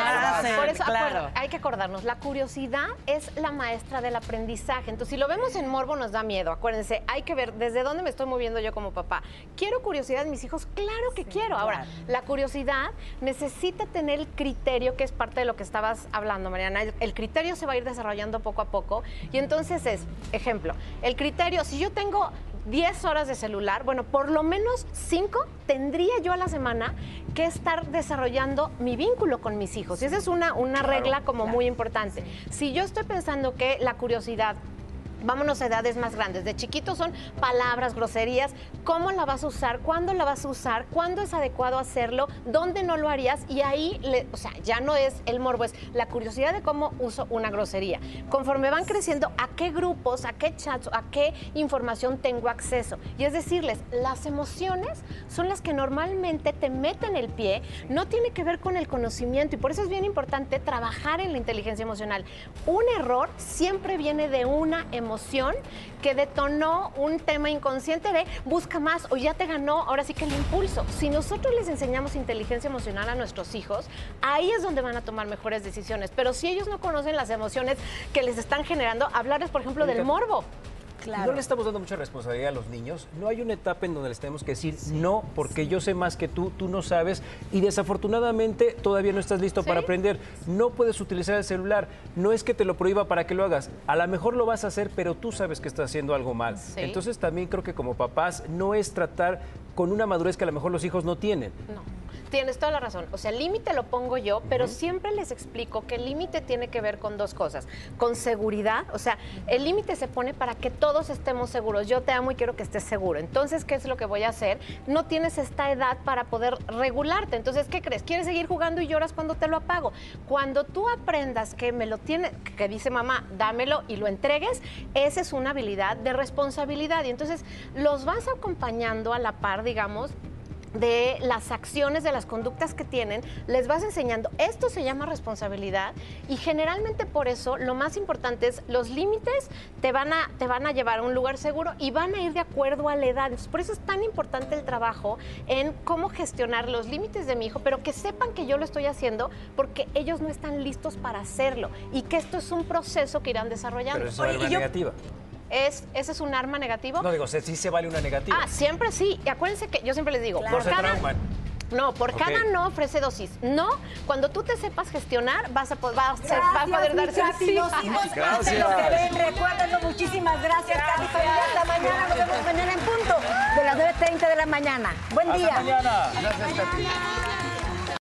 Por eso claro. hay que acordarnos, la curiosidad es la maestra del aprendizaje. Entonces, si lo vemos en morbo nos da miedo. Acuérdense, hay que ver desde dónde me estoy moviendo yo como papá. ¿Quiero curiosidad en mis hijos? Claro que quiero. Ahora, la curiosidad necesita tener el criterio, que es parte de lo que estabas hablando, Mariana. El, el criterio se va a ir desarrollando poco a poco. Y entonces es, ejemplo, el criterio, si yo tengo 10 horas de celular, bueno, por lo menos 5 tendría yo a la semana que estar desarrollando mi vínculo con mis hijos. Y esa es una, una regla como muy importante. Si yo estoy pensando que la curiosidad vámonos a edades más grandes. De chiquitos son palabras, groserías. ¿Cómo la vas a usar? ¿Cuándo la vas a usar? ¿Cuándo es adecuado hacerlo? ¿Dónde no lo harías? Y ahí, le- o sea, ya no es el morbo, es la curiosidad de cómo uso una grosería. Conforme van creciendo, ¿a qué grupos, a qué chats, a qué información tengo acceso? Y es decirles, las emociones son las que normalmente te meten el pie, no tiene que ver con el conocimiento y por eso es bien importante trabajar en la inteligencia emocional. Un error siempre viene de una emoción que detonó un tema inconsciente de busca más o ya te ganó, ahora sí que el impulso. Si nosotros les enseñamos inteligencia emocional a nuestros hijos, ahí es donde van a tomar mejores decisiones. Pero si ellos no conocen las emociones que les están generando, hablarles, por ejemplo, del Fíjate. No le estamos dando mucha responsabilidad a los niños. No hay una etapa en donde les tenemos que decir no, porque yo sé más que tú, tú no sabes. Y desafortunadamente todavía no estás listo para aprender. No puedes utilizar el celular. No es que te lo prohíba para que lo hagas. A lo mejor lo vas a hacer, pero tú sabes que estás haciendo algo mal. Entonces también creo que como papás no es tratar con una madurez que a lo mejor los hijos no tienen. No. Tienes toda la razón. O sea, el límite lo pongo yo, pero siempre les explico que el límite tiene que ver con dos cosas. Con seguridad, o sea, el límite se pone para que todos estemos seguros. Yo te amo y quiero que estés seguro. Entonces, ¿qué es lo que voy a hacer? No tienes esta edad para poder regularte. Entonces, ¿qué crees? ¿Quieres seguir jugando y lloras cuando te lo apago? Cuando tú aprendas que me lo tiene, que dice mamá, dámelo y lo entregues, esa es una habilidad de responsabilidad. Y entonces los vas acompañando a la par, digamos, de las acciones, de las conductas que tienen, les vas enseñando. Esto se llama responsabilidad y generalmente por eso lo más importante es los límites te van a, te van a llevar a un lugar seguro y van a ir de acuerdo a la edad. Entonces, por eso es tan importante el trabajo en cómo gestionar los límites de mi hijo, pero que sepan que yo lo estoy haciendo porque ellos no están listos para hacerlo y que esto es un proceso que irán desarrollando. Pero eso es Oye, una y yo- negativa. Es, ¿Ese es un arma negativo? No digo, si sí se vale una negativa. Ah, siempre sí. Y acuérdense que yo siempre les digo, No por se cada... No, por Ok. cada no ofrece dosis. No, cuando tú te sepas gestionar, vas a, po- vas vas a poder Gracias, darse mi Katy, los hijos hacen lo que ven, recuérdenlo. Muchísimas gracias. Familia, Hasta mañana, nos vemos mañana en punto de las 9.30 de la mañana. Buen Hasta día. mañana. Gracias, Katy.